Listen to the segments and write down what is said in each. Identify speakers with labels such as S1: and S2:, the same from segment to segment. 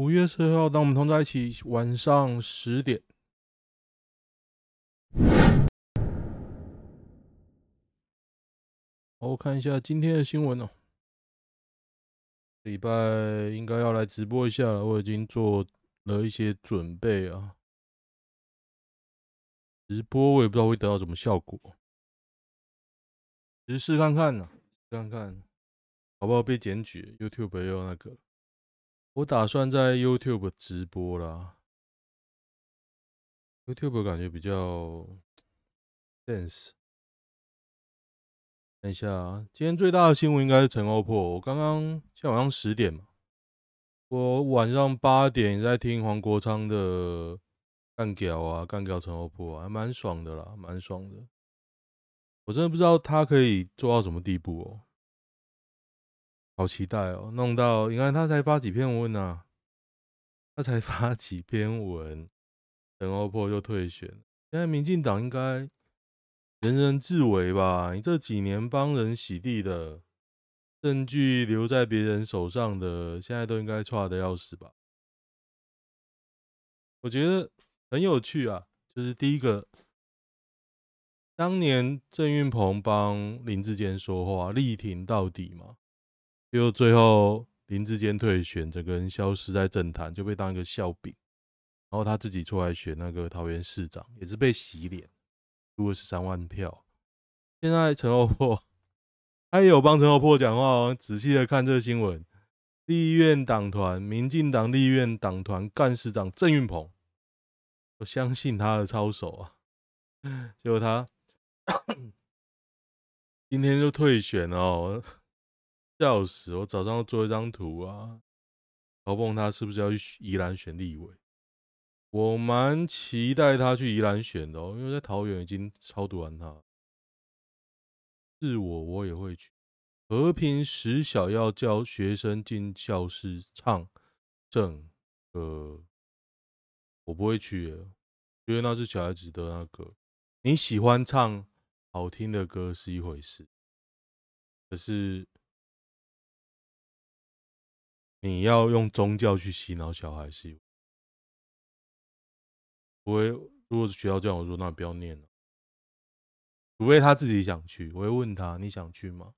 S1: 五月十号，当我们同在一起，晚上十点。我看一下今天的新闻哦。礼拜应该要来直播一下了，我已经做了一些准备啊。直播我也不知道会得到什么效果，只是试看看呢，看看好不好被检举？YouTube 也有那个。我打算在 YouTube 直播啦，YouTube 感觉比较 dense。等一下啊，今天最大的新闻应该是陈欧破。我刚刚现在晚上十点嘛，我晚上八点在听黄国昌的干譙啊，干譙陈欧破，还蛮爽的啦，蛮爽的。我真的不知道他可以做到什么地步哦。好期待哦！弄到你看他才发几篇文啊，他才发 几篇文，陈欧破就退选。现在民进党应该人人自危吧？你这几年帮人洗地的证据留在别人手上的，现在都应该差的要死吧？我觉得很有趣啊，就是第一个，当年郑运鹏帮林志坚说话，力挺到底嘛。结果最后林志坚退选，整个人消失在政坛，就被当一个笑柄。然后他自己出来选那个桃园市长，也是被洗脸，输了十三万票。现在陈欧破，他也有帮陈欧破讲话哦。仔细的看这个新闻，立院党团，民进党立院党团干事长郑运鹏，我相信他的操守啊。结果他 今天就退选哦。笑死！我早上要做一张图啊，嘲讽他是不是要去宜兰选立委？我蛮期待他去宜兰选的哦，因为在桃园已经超读完他。是我，我也会去。和平实小要叫学生进教室唱正歌，我不会去，因为那是小孩子的那个。你喜欢唱好听的歌是一回事，可是。你要用宗教去洗脑小孩是？不会，如果是学校这样我说，那不要念了。除非他自己想去，我会问他，你想去吗？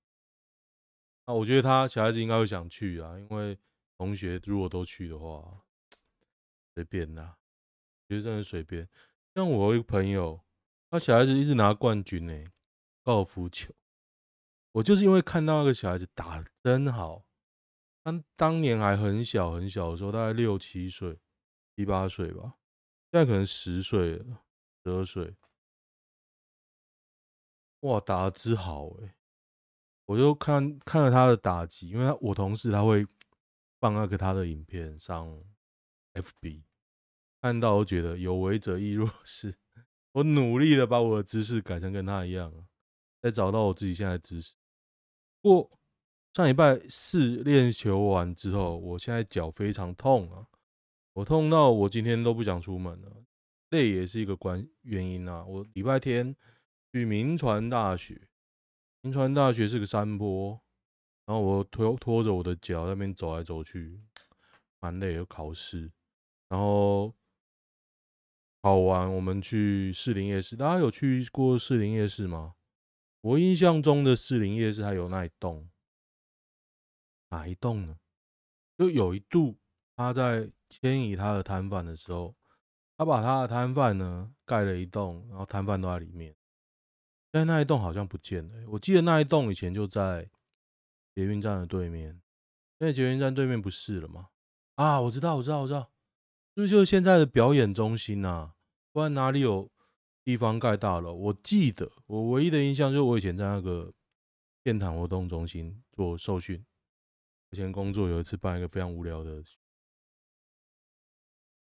S1: 那我觉得他小孩子应该会想去啊，因为同学如果都去的话，随便啦，觉得真的随便。像我一个朋友，他小孩子一直拿冠军呢，高尔夫球。我就是因为看到那个小孩子打得真好。他当年还很小很小的时候，大概六七岁、七八岁吧，现在可能十岁了、十二岁。哇，打的之好诶，我就看看了他的打击，因为我同事他会放那个他的影片上 FB，看到我觉得有为者亦若是。我努力的把我的姿势改成跟他一样，再找到我自己现在的姿势。不过。上礼拜四练球完之后，我现在脚非常痛啊！我痛到我今天都不想出门了，累也是一个关原因啊。我礼拜天去铭传大学，铭传大学是个山坡，然后我拖拖着我的脚在那边走来走去，蛮累的。考试，然后考完我们去士林夜市，大家有去过士林夜市吗？我印象中的士林夜市还有那一栋。哪一栋呢？就有一度，他在迁移他的摊贩的时候，他把他的摊贩呢盖了一栋，然后摊贩都在里面。现在那一栋好像不见了。我记得那一栋以前就在捷运站的对面，现在捷运站对面不是了吗？啊，我知道，我知道，我知道，就是就是现在的表演中心呐、啊。不然哪里有地方盖大楼？我记得我唯一的印象就是我以前在那个电台活动中心做受训。以前工作有一次办一个非常无聊的，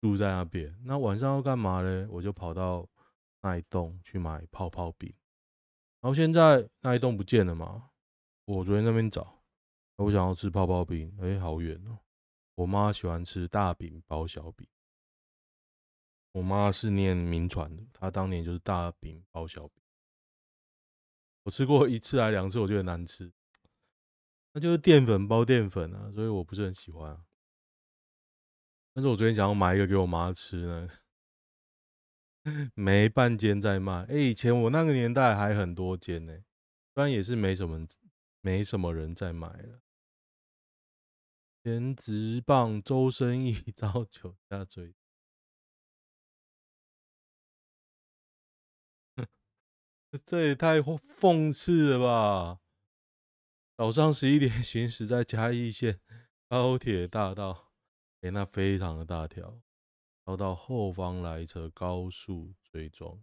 S1: 住在那边。那晚上要干嘛呢？我就跑到那一栋去买泡泡饼。然后现在那一栋不见了嘛？我昨天那边找，我想要吃泡泡饼，哎，好远哦。我妈喜欢吃大饼包小饼。我妈是念名传的，她当年就是大饼包小饼。我吃过一次还两次，我觉得难吃。那就是淀粉包淀粉啊，所以我不是很喜欢啊。但是我昨天想要买一个给我妈吃呢，没半间在卖。哎，以前我那个年代还很多间呢，虽然也是没什么没什么人在买了。前职棒周生义遭酒驾追，这也太讽刺了吧！早上十一点 行驶在嘉义县高铁大道，哎，那非常的大条，遭到后方来车高速追撞，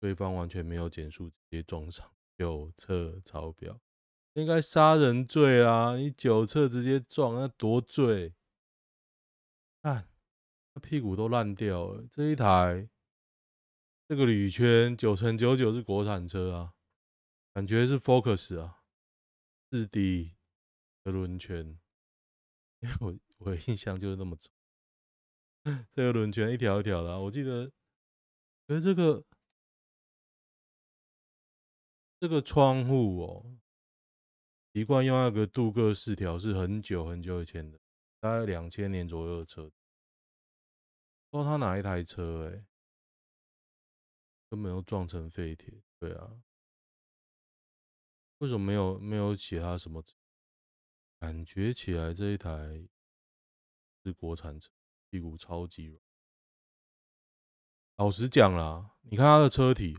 S1: 对方完全没有减速，直接撞上，酒测超标。应该杀人罪啊！你酒测直接撞，那多罪！看，那屁股都烂掉了。这一台，这个铝圈九成九九是国产车啊，感觉是 Focus 啊，四 D 的轮圈。因为我我印象就是那么丑，这个轮圈一条一条的。我记得，哎，这个这个窗户哦。习惯用那个镀铬饰条是很久很久以前的，大概两千年左右的车。不知道他哪一台车哎、欸，都没有撞成废铁。对啊，为什么没有没有其他什么？感觉起来这一台是国产车，屁股超级软。老实讲啦，你看它的车体，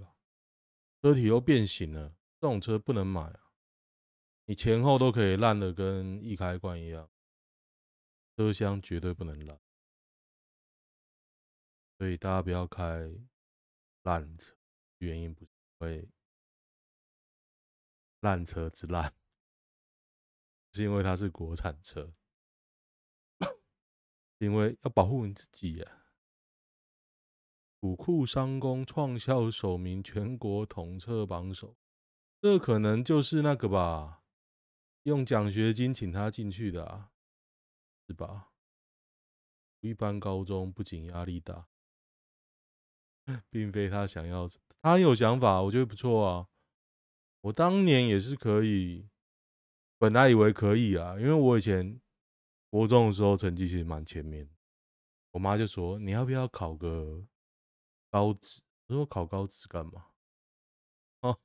S1: 车体都变形了，这种车不能买啊。你前后都可以烂的跟易开关一样，车厢绝对不能烂，所以大家不要开烂车。原因不是因为烂车之烂，是因为它是国产车，因为要保护你自己啊。土库商工创校首名全国统测榜首，这可能就是那个吧。用奖学金请他进去的啊，是吧？一般高中不仅压力大，并非他想要，他有想法，我觉得不错啊。我当年也是可以，本来以为可以啊，因为我以前国中的时候成绩其实蛮前面。我妈就说：“你要不要考个高职？”我说：“考高职干嘛？” 哦，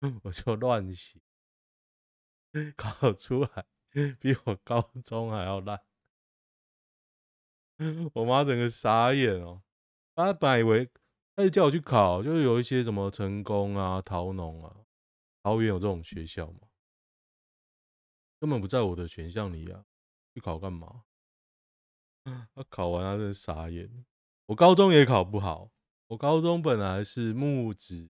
S1: 我就乱写。考出来比我高中还要烂，我妈整个傻眼哦。她本来以为，她就叫我去考，就是有一些什么成功啊、桃农啊、桃园有这种学校吗，根本不在我的选项里啊。去考干嘛？啊考完她真的傻眼。我高中也考不好，我高中本来是木子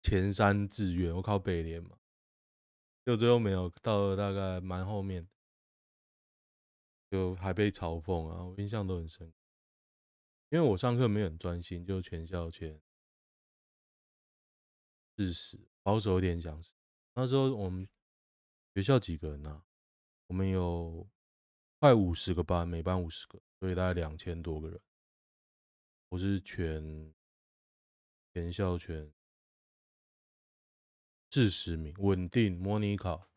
S1: 前三志愿，我考北联嘛。就最后没有到了，大概蛮后面，就还被嘲讽啊，我印象都很深。因为我上课没有很专心，就全校前四十，保守一点讲，那时候我们学校几个人呢、啊？我们有快五十个班，每班五十个，所以大概两千多个人。我是全全校全。四十名稳定模拟考，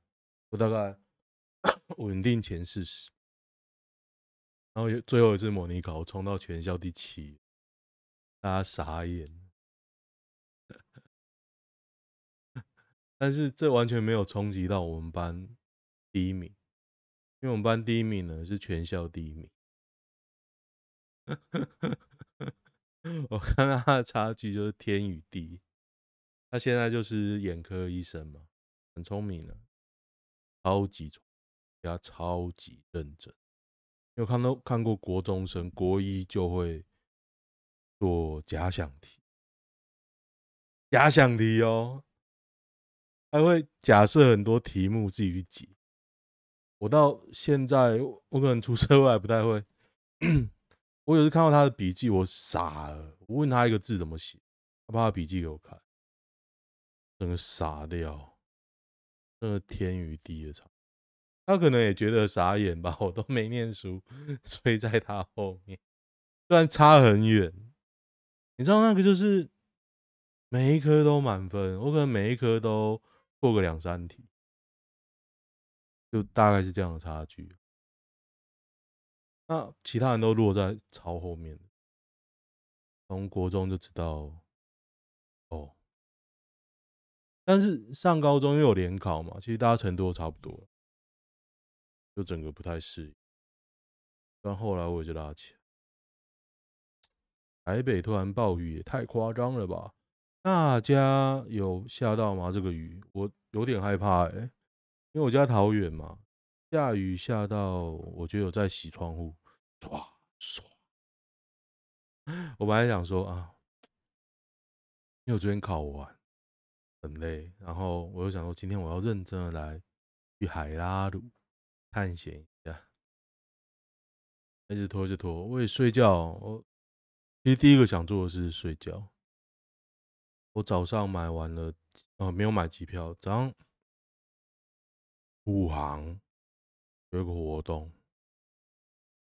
S1: 我大概 稳定前四十，然后最后一次模拟考，我冲到全校第七，大家傻眼。但是这完全没有冲击到我们班第一名，因为我们班第一名呢是全校第一名。我看到他的差距就是天与地。他现在就是眼科医生嘛，很聪明的，超级聪，他超级认真。有看到看过国中生国一就会做假想题，假想题哦，还会假设很多题目自己去解。我到现在我可能出社会还不太会，我有时看到他的笔记，我傻了。我问他一个字怎么写，他把他笔记给我看。整个傻掉，真的天与地的差。他可能也觉得傻眼吧，我都没念书，追在他后面，虽然差很远。你知道那个就是每一科都满分，我可能每一科都过个两三题，就大概是这样的差距。那其他人都落在超后面。从国中就知道，哦，但是上高中又有联考嘛，其实大家程度都差不多，就整个不太适应。但后来我也就拉起来。台北突然暴雨也太夸张了吧？大家有吓到吗？这个雨我有点害怕哎、因为我家桃园嘛，下雨下到我觉得有在洗窗户，唰唰。我本来想说啊，因为我昨天考完很累，然后我又想说今天我要认真的来去海拉鲁探险一下，一直拖，一直拖，我也睡觉。我其实第一个想做的是睡觉。我早上买完了，哦，没有买机票。早上武航有一个活动，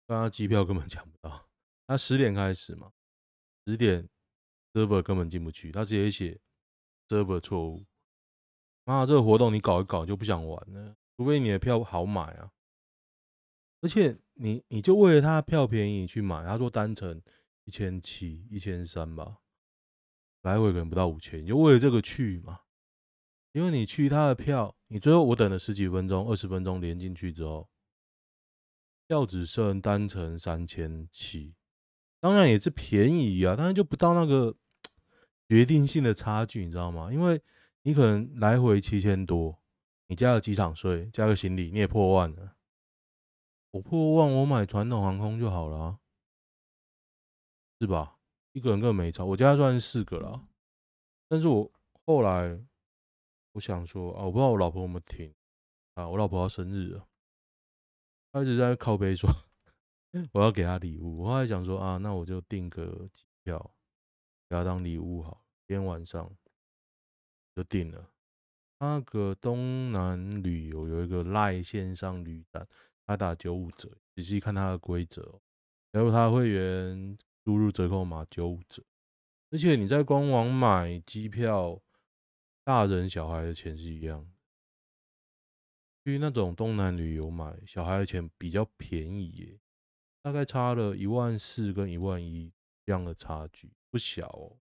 S1: 刚刚机票根本抢不到。他十点开始嘛，十点 server 根本进不去，他直接写 server 错误。妈，这个活动你搞一搞就不想玩了，除非你的票好买啊。而且你你就为了他的票便宜去买，他说单程一千七、一千三吧，来回可能不到五千，你就为了这个去嘛。因为你去他的票，你最后我等了十几分钟、二十分钟连进去之后，票只剩单程三千七。当然也是便宜啊，但是就不到那个 决定性的差距，你知道吗？因为你可能来回七千多，你加个机场税，加个行李，你也破万了。我破万，我买传统航空就好了啊，是吧？一个人根本没差，我家算是四个了。但是我后来我想说啊，我不知道我老婆有没有听啊，我老婆要生日了，她一直在靠背说。我要给他礼物，我后来想说啊，那我就订个机票给她当礼物好。今天晚上就订了。那个东南旅游有一个赖线上旅展，他打九五折，仔细看他的规则，加入他的会员，输入折扣码九五折。而且你在官网买机票，大人小孩的钱是一样。去那种东南旅游买小孩的钱比较便宜耶。大概差了一万四跟一万一这样的差距，不小哦。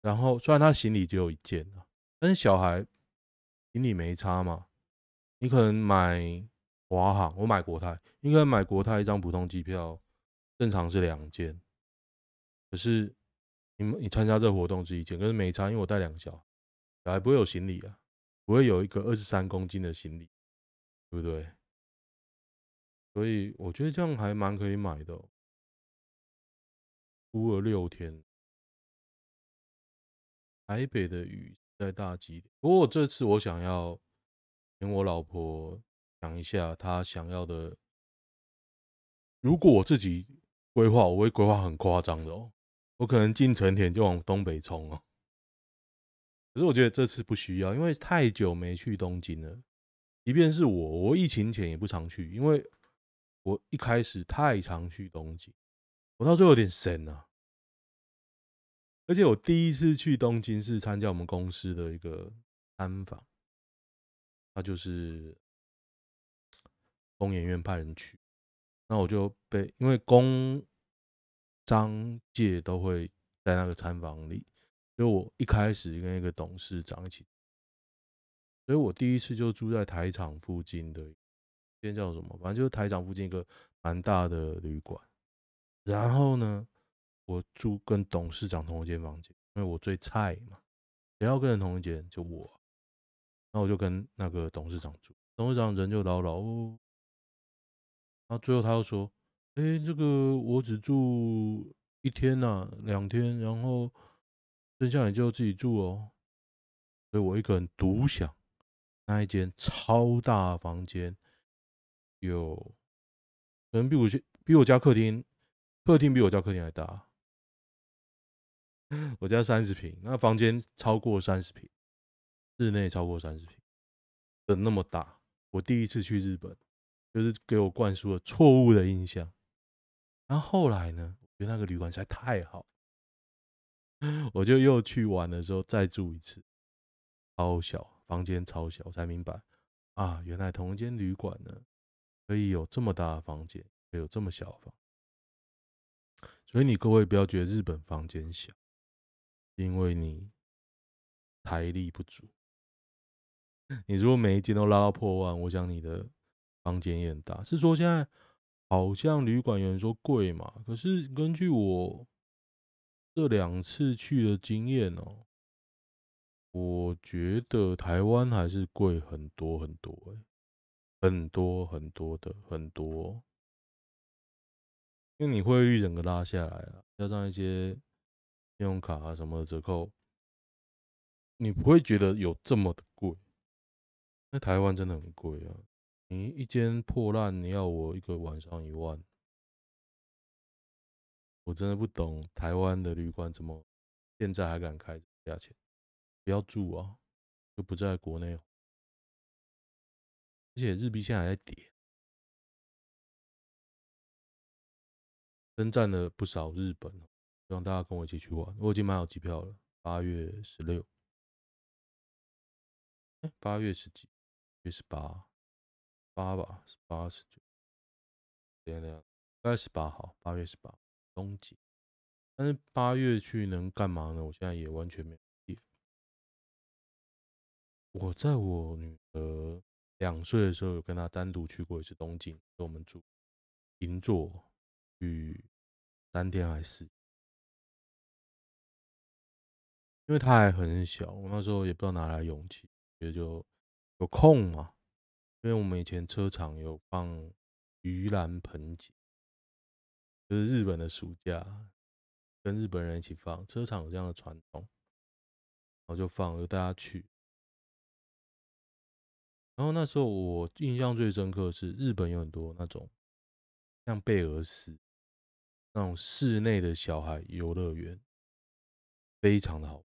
S1: 然后虽然他行李只有一件啊，但是小孩行李没差嘛。你可能买华航，我买国泰，应该买国泰一张普通机票，正常是两件。可是你你参加这活动是一件，可是没差，因为我带两个小孩，小孩不会有行李啊，不会有一个二十三公斤的行李，对不对？所以我觉得这样还蛮可以买的，估了六天。台北的雨再大几点？不过这次我想要跟我老婆讲一下，她想要的。如果我自己规划，我会规划很夸张的哦，我可能进成田就往东北冲哦。可是我觉得这次不需要，因为太久没去东京了。即便是我，我疫情前也不常去，因为。我一开始太常去东京，我到最后有点神啊！而且我第一次去东京是参加我们公司的一个参访，他就是工研院派人去，那我就被因为工商界都会在那个餐房里，所以我一开始跟一个董事长一起，所以我第一次就住在台场附近的。今天叫什么？反正就是台场附近一个蛮大的旅馆。然后呢，我住跟董事长同一间房间，因为我最菜嘛，谁要跟人同一间就我。那我就跟那个董事长住，董事长人就老老。然后最后他又说：“哎，这个我只住一天呐，两天，然后剩下你就自己住哦。”所以我一个人独享那一间超大房间。有，可能比我比我家客厅，客厅比我家客厅还大。我家三十平，那房间超过三十平，室内超过三十平的那么大。我第一次去日本，就是给我灌输了错误的印象。然后后来呢，我觉得那个旅馆实在太好，我就又去玩的时候再住一次，超小，房间超小，我才明白啊，原来同一间旅馆呢。可以有这么大的房间，会有这么小房。所以你各位不要觉得日本房间小，因为你财力不足。你如果每一间都拉到破万，我想你的房间也很大。是说现在好像旅馆有人说贵嘛？可是根据我这两次去的经验哦，我觉得台湾还是贵很多很多，欸，很多很多的很多。因为你汇率整个拉下来了，加上一些信用卡啊什么的折扣，你不会觉得有这么的贵。那台湾真的很贵啊！你一间破烂，你要我一个晚上一万，我真的不懂台湾的旅馆怎么现在还敢开这价钱？不要住啊，就不在国内。而且日币现在还在跌。征战了不少日本，希望大家跟我一起去玩。我已经买好机票了，八月十六，八月十几，月十八，八吧，十八十九，等等，大概十八号，八月十八，东京。但是八月去能干嘛呢？我现在也完全没有。我在我女儿两岁的时候，有跟她单独去过一次东京，跟我们住银座。去三天还是四？因为他还很小，我那时候也不知道哪来勇气，也就有空嘛。因为我们以前车厂有放盂兰盆节，就是日本的暑假，跟日本人一起放，车厂有这样的传统，然后就放，就大家去。然后那时候我印象最深刻的是，日本有很多那种像贝尔斯。那种室内的小孩游乐园非常的好，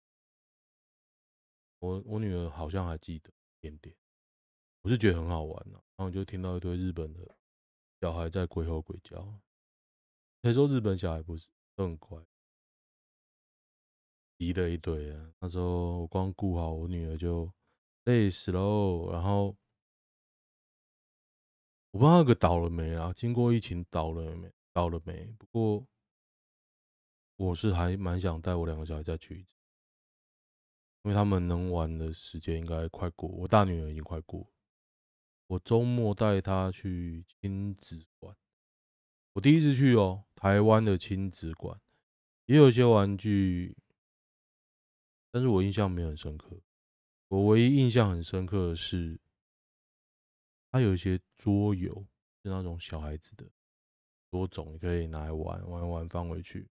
S1: 我我女儿好像还记得点点，我是觉得很好玩呢。然后就听到一堆日本的小孩在鬼吼鬼叫，谁说日本小孩不是都很乖？急的一堆啊！那时候我光顾好我女儿就累死喽。然后我不知道那个倒了没啊？经过疫情倒了没？倒了没？不过我是还蛮想带我两个小孩再去一次，因为他们能玩的时间应该快过。我大女儿已经快过。我周末带他去亲子馆，我第一次去哦，台湾的亲子馆也有一些玩具，但是我印象没有很深刻。我唯一印象很深刻的是，它有一些桌游，是那种小孩子的。多种你可以拿来玩，玩玩放回去，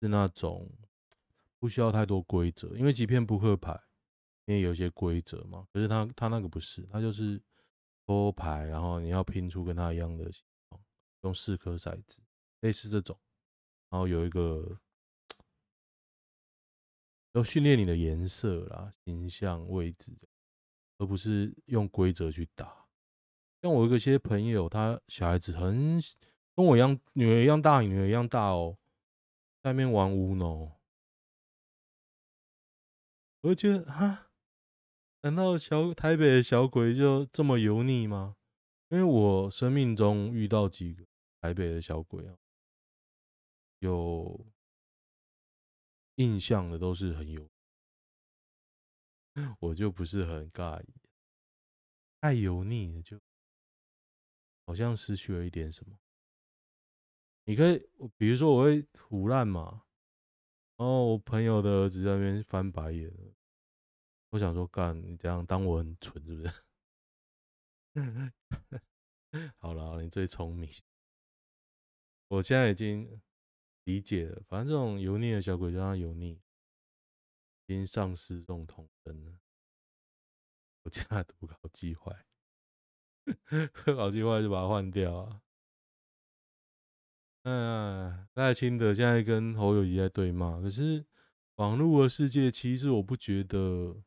S1: 是那种 不需要太多规则，因为即便扑克牌，因为有一些规则嘛。可是他他那个不是，他就是抽牌，然后你要拼出跟他一样的形状，用四颗骰子，类似这种，然后有一个要训练你的颜色啦、形象、位置，而不是用规则去打。像我有一些朋友，他小孩子很跟我一样，女儿一样大，女儿一样大哦，在那边玩 UNO，我就觉得哈，难道小台北的小鬼就这么油腻吗？因为我生命中遇到几个台北的小鬼啊，有印象的都是很油，我就不是很尬意，太油腻了就。好像失去了一点什么。你可以，比如说我会唬烂嘛，然后我朋友的儿子在那边翻白眼，我想说干，你这样当我很蠢是不是？好了，你最聪明，我现在已经理解了。反正这种油腻的小鬼就让他油腻，已经丧失这种童真了。我家的读稿机坏。搞计划就把它换掉啊！嗯，赖清德现在跟侯友谊在对骂，可是网络的世界其实我不觉得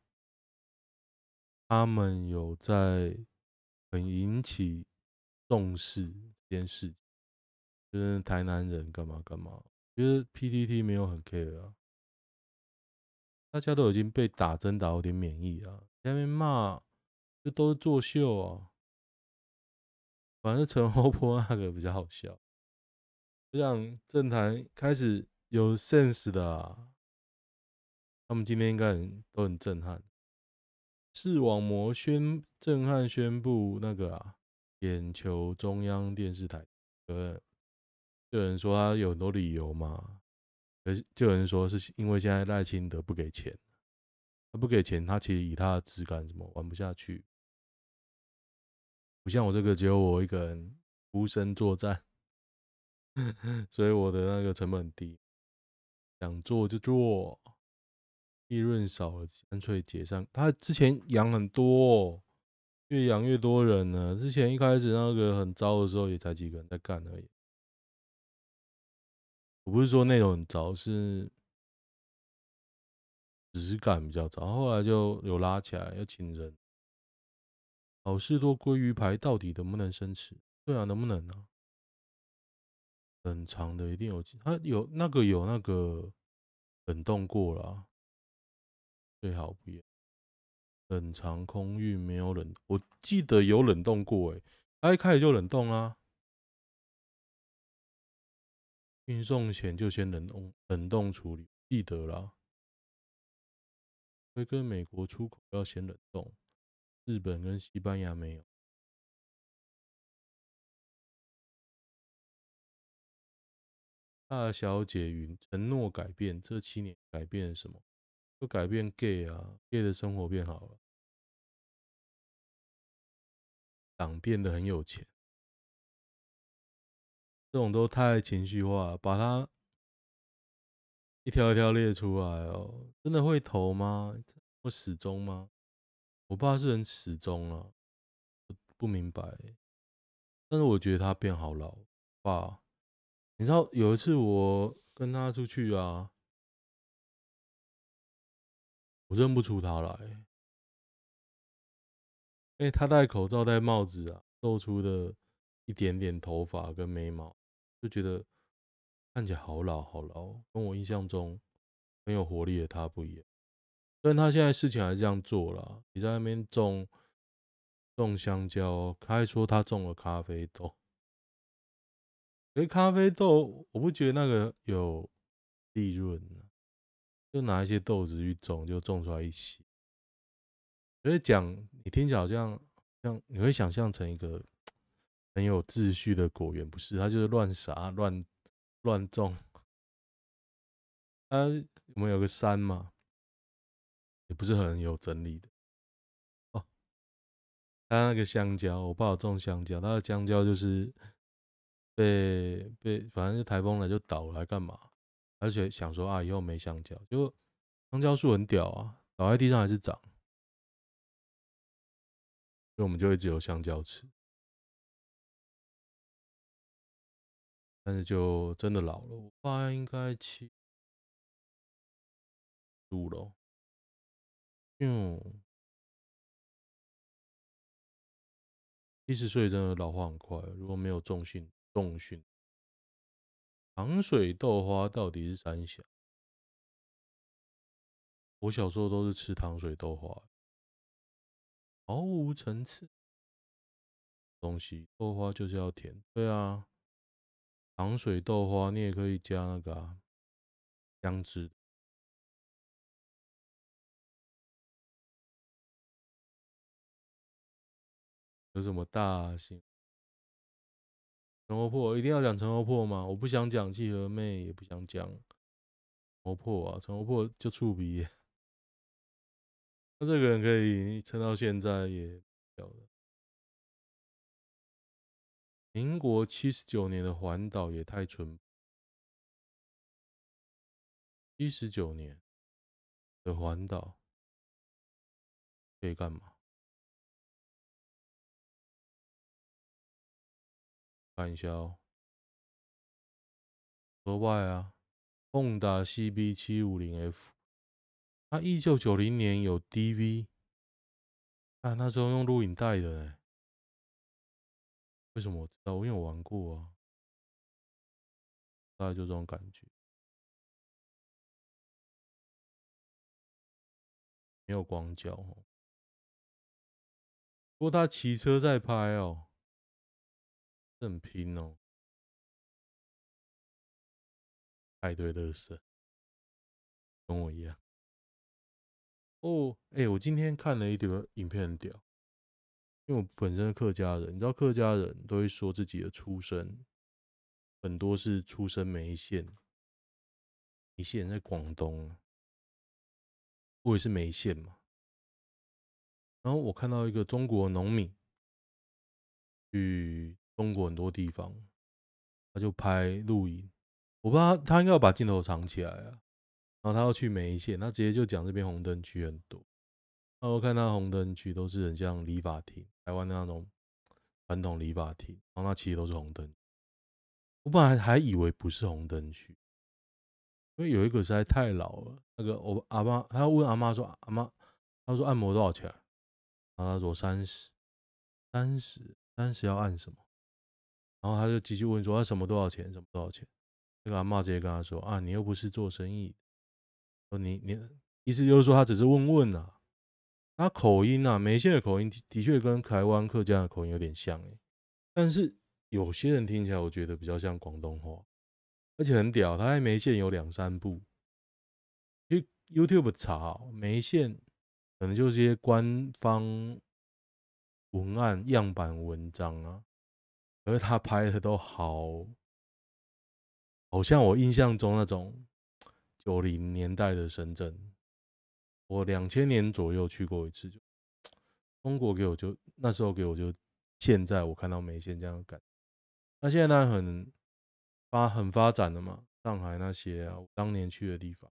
S1: 他们有在很引起重视这件事情，就是台南人干嘛干嘛，觉得 PTT 没有很 care 啊，大家都已经被打针打有点免疫啊，下面骂就都是作秀啊。反正陈欧波那个比较好笑。我想政坛开始有 sense 的啊，他们今天应该很都很震撼。视网膜宣震撼宣布那个啊，眼球中央电视台，呃，就有人说他有很多理由嘛，可是就有人说是因为现在赖清德不给钱，他不给钱，他其实以他的质感什么玩不下去，不像我这个只有我一个人孤身作战。所以我的那个成本低，想做就做，利润少了干脆解散。他之前养很多，越养越多人呢。之前一开始那个很糟的时候，也才几个人在干而已。我不是说内容很糟，是质感比较糟。后来就有拉起来，要请人。好事多鲑鱼排到底能不能生吃？对啊，能不能呢、啊？很长的一定有，他有那个有那个冷冻过了，最好不要。冷藏空运没有冷，我记得有冷冻过诶，它一开始就冷冻啦。运送前就先冷冻冷冻处理，记得啦。会跟美国出口要先冷冻，日本跟西班牙没有。大小姐云承诺改变，这七年改变什么？就改变 gay 啊，gay 的生活变好了，党变得很有钱，这种都太情绪化，把它一条一条列出来哦，真的会投吗？会始终吗？我爸是很死忠啊，不明白，但是我觉得他变好老，爸。你知道有一次我跟他出去啊，我认不出他来，哎，他戴口罩、戴帽子啊，露出的一点点头发跟眉毛，就觉得看起来好老好老，跟我印象中很有活力的他不一样。但他现在事情还是这样做了，你在那边种种香蕉，他还说他种了咖啡豆。哎，咖啡豆，我不觉得那个有利润，就拿一些豆子去种，就种出来一起。所以讲，你听起来好像像你会想象成一个很有秩序的果园，不是？他就是乱撒、乱乱种。它我们有个山嘛，也不是很有整理的。哦，他那个香蕉，我爸有种香蕉，他的香蕉就是。被被，反正就台风来就倒了，还干嘛？而且想说啊，以后没香蕉，就香蕉树很屌啊，倒在地上还是长，所以我们就一直有香蕉吃。但是就真的老了，我爸应该七十五了，嗯，七十岁真的老化很快，如果没有重训。重训，糖水豆花到底是三小？我小时候都是吃糖水豆花，毫无层次东西。豆花就是要甜，对啊。糖水豆花你也可以加那个，姜汁。有什么大型？陈欧破一定要讲陈欧破吗？我不想讲契合妹，也不想讲欧破啊。陈欧破就触鼻，那这个人可以撑到现在也晓得。民国七十九年的环岛也太淳朴，七十九年的环岛可以干嘛？看一下哦，额外啊，Honda CB 七五零 F，它一九九零年有 DV，啊，那时候用录影带的哎，为什么我知道？因为我玩过啊，大概就这种感觉，没有广角哦，不过他骑车在拍哦。很拼哦，派对乐色，跟我一样。哦，哎、我今天看了一个影片，很屌，因为我本身是客家人，你知道客家人都会说自己的出生很多是出生梅县，梅县在广东，我也是梅县嘛。然后我看到一个中国农民去中国很多地方，他就拍录影，我不知道他，应该要把镜头藏起来啊。然后他要去梅县，他直接就讲这边红灯区很多。那我看他红灯区都是很像理发厅，台湾的那种传统理发厅，然后那其实都是红灯。我本来还以为不是红灯区，因为有一个实在太老了。那个我阿妈，他要问阿妈说：“阿妈，他说按摩多少钱？”然后他说：“三十，三十，三十要按什么？”然后他就继续问说：“他什么多少钱？什么多少钱？”那个阿妈直接跟他说：“啊，你又不是做生意。”说你你意思就是说他只是问问啊，他口音啊，梅县的口音的确跟台湾客家的口音有点像诶，但是有些人听起来我觉得比较像广东话，而且很屌，他在梅县有两三部，去 YouTube 查梅县，可能就是一些官方文案样板文章啊，而他拍的都好，好像我印象中那种。九零年代的深圳，我两千年左右去过一次，就中国给我就那时候给我就现在我看到梅县这样的感觉，那现在当然很发很发展的嘛，上海那些啊，我当年去的地方，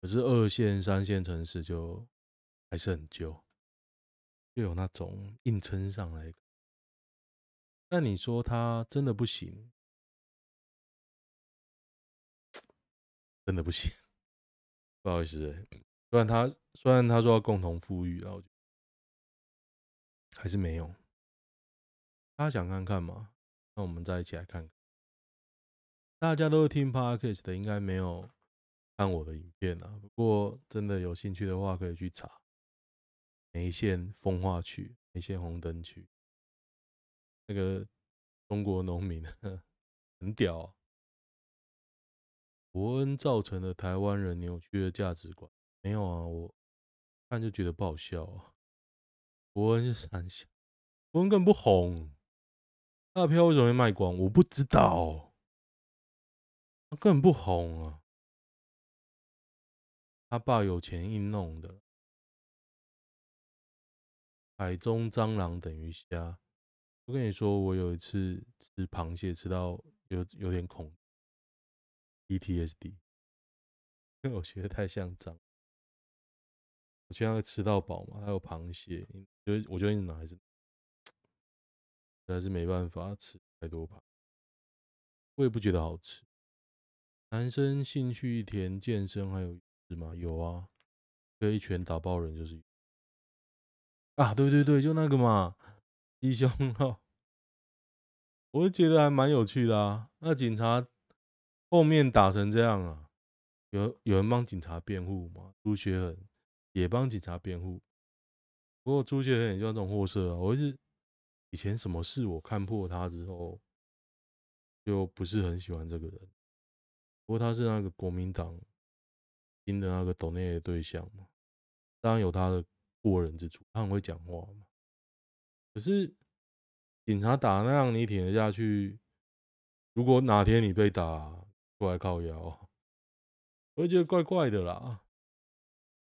S1: 可是二线三线城市就还是很旧，就有那种硬撑上来。那你说他真的不行？真的不行，不好意思，虽然他虽然他说要共同富裕，然后还是没用。他想看看嘛？那我们再一起来看看。大家都是听 Podcast 的，应该没有看我的影片啊。不过真的有兴趣的话，可以去查梅县风化区、梅县红灯区，那个中国农民 很屌。伯恩造成了台湾人扭曲的价值观，没有啊？我看就觉得不好笑啊。伯恩是三小，伯恩根本不红，他的票为什么会卖光？我不知道，他根本不红啊。他爸有钱硬弄的。海中蟑螂等于虾。我跟你说，我有一次吃螃蟹吃到有有点恐。PTSD，因为我觉得太像脏。我现在吃到饱嘛，还有螃蟹，就我觉得你拿还是还是没办法吃太多螃蟹，我也不觉得好吃。男生兴趣一填健身还有是吗？有啊，就一拳打爆人就是啊，对对对，就那个嘛，鸡胸号，我就觉得还蛮有趣的啊。那警察。后面打成这样啊，有有人帮警察辩护吗？朱学恒也帮警察辩护。不过朱学恒也就那种货色啊，我是以前什么事我看破他之后，就不是很喜欢这个人。不过他是那个国民党新的那个斗内的对象嘛，当然有他的过人之处，他很会讲话嘛。可是警察打那样，你挺得下去？如果哪天你被打，过来靠腰，我就觉得怪怪的啦。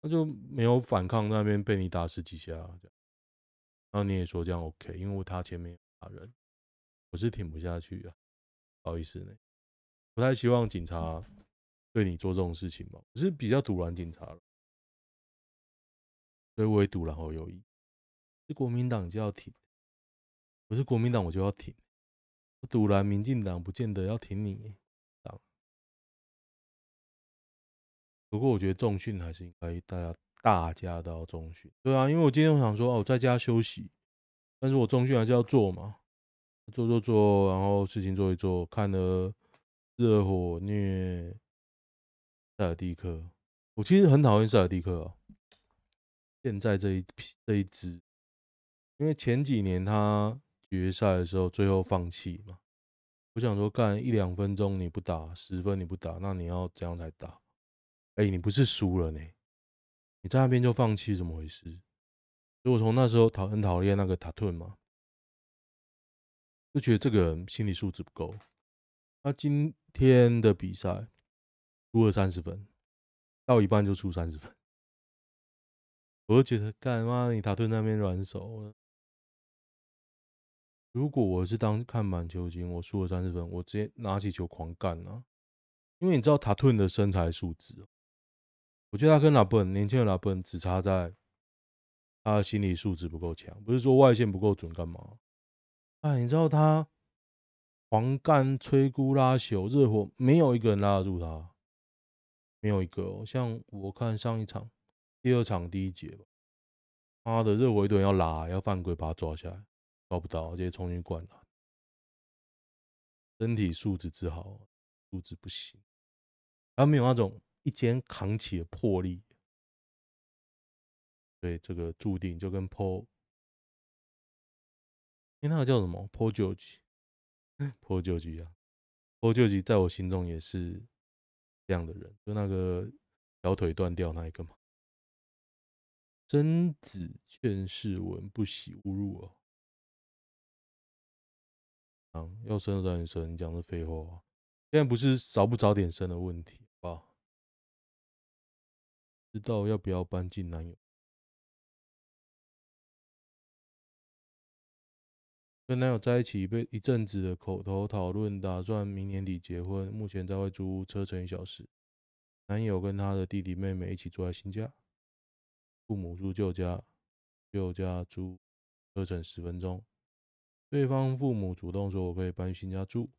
S1: 他就没有反抗，那边被你打十几下，然后你也说这样 OK，因为他前面打人，我是挺不下去啊。不好意思呢，不太希望警察对你做这种事情嘛。我是比较赌烂警察了，所以我也赌烂侯友宜。是国民党就要挺，不是国民党我就要挺。我赌烂民进党，不见得要挺你。不过我觉得重训还是应该大家大家都要重训，对啊，因为我今天我想说哦，在家休息，但是我重训还是要做嘛，做做做，然后事情做一做，看了热火虐塞尔蒂克，我其实很讨厌塞尔蒂克啊，现在这一批这一支，因为前几年他决赛的时候最后放弃嘛。我想说，干一两分钟你不打，十分你不打，那你要怎样才打？哎，你不是输了呢？你在那边就放弃，怎么回事？所以我从那时候讨很讨厌那个塔顿嘛，就觉得这个人心理素质不够。他今天的比赛输了三十分，到一半就输三十分，我就觉得干嘛？你塔顿那边软手。如果我是当看板球星，我输了三十分，我直接拿起球狂干啊！因为你知道塔顿的身材素质，我觉得他跟拉本年轻的拉本只差在他的心理素质不够强，不是说外线不够准干嘛？哎，你知道他狂干、摧枯拉朽、热火，没有一个人拉得住他，没有一个哦。像我看上一场、第二场第一节吧，他的热火一顿要拉，要犯规把他抓下来。抓不到，直接冲进灌篮。身体素质之好，素质不行，他没有那种一肩扛起的魄力。对，这个注定就跟 Paul，哎，那个叫什么？Paul George，Paul George 一样。Paul George 在我心中也是这样的人，就那个小腿断掉那一个嘛。曾子劝士文，不喜勿入耳。啊，要生早点生，你讲的废话。现在不是早不早点生的问题，好不好？知道要不要搬进男友？跟男友在一起被一阵子的口头讨论，打算明年底结婚。目前在外租屋，车程一小时。男友跟他的弟弟妹妹一起住在新家，父母住旧家，旧家租车程十分钟。对方父母主动说：“我可以搬新家住。”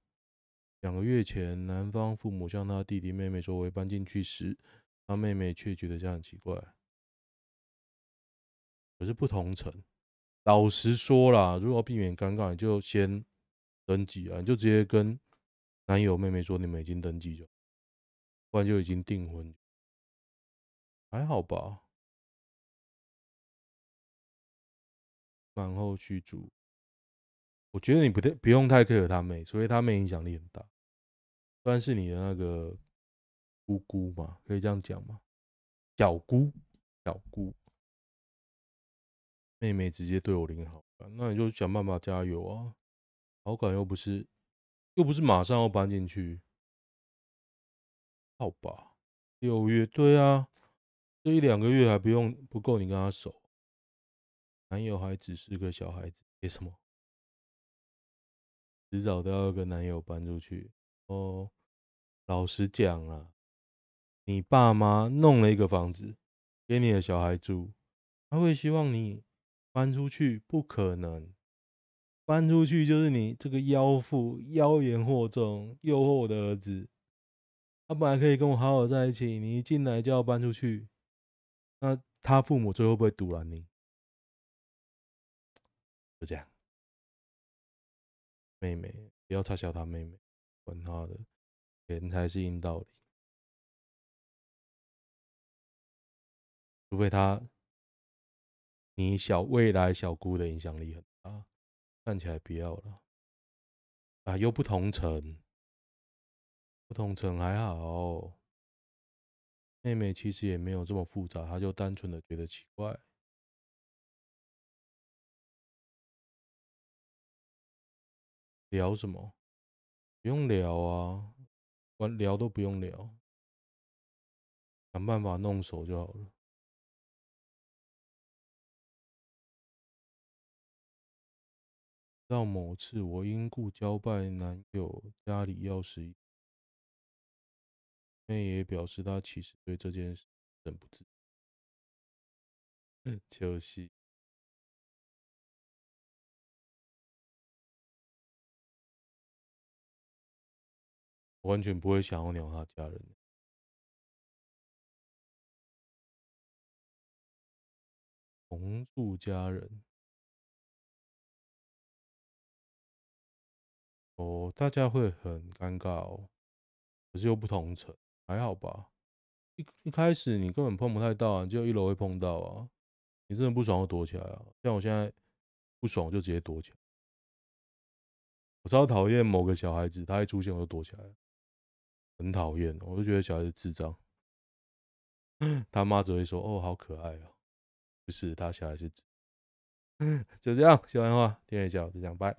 S1: 两个月前，男方父母向他弟弟妹妹说：“我会搬进去时，他妹妹却觉得这样很奇怪。”可是不同层，老实说啦，如果避免尴尬，你就先登记啊，你就直接跟男友妹妹说你们已经登记了，不然就已经订婚，还好吧？然后去住。我觉得你不太不用太 care 他妹，所以他妹影响力很大，算是你的那个姑姑嘛，可以这样讲吗？小姑，小姑，妹妹直接对我零好感，那你就想办法加油啊！好感又不是又不是马上要搬进去，好吧？六月，对啊，这一两个月还不用不够你跟他熟，男友还只是个小孩子，为什么？迟早都要跟男友搬出去哦。老实讲啊，你爸妈弄了一个房子给你的小孩住，他会希望你搬出去？不可能，搬出去就是你这个妖妇，妖言惑众，诱惑我的儿子。他本来可以跟我好好在一起，你一进来就要搬出去，那他父母最后会不会阻拦你？就这样。妹妹，不要嘲笑他妹妹，管他的，钱才是硬道理。除非他，你小未来小姑的影响力很大，看起来不要了。啊，又不同层，不同层还好。妹妹其实也没有这么复杂，她就单纯的觉得奇怪。聊什么？不用聊啊，完聊都不用聊，想办法弄熟就好了。到某次，我因故交拜男友家里钥匙，妹也表示她其实对这件事很不知。就是。我完全不会想要鸟他家人，同住家人，哦，大家会很尴尬哦，可是又不同层，还好吧？一一开始你根本碰不太到啊，就一楼会碰到啊，你真的不爽就躲起来啊，像我现在不爽就直接躲起来，我超讨厌某个小孩子，他一出现我就躲起来，很讨厌，我就觉得小孩子智障。他妈只会说：“哦，好可爱哦。”不是，他小孩是，就这样，喜欢的话点一下，就这样，拜。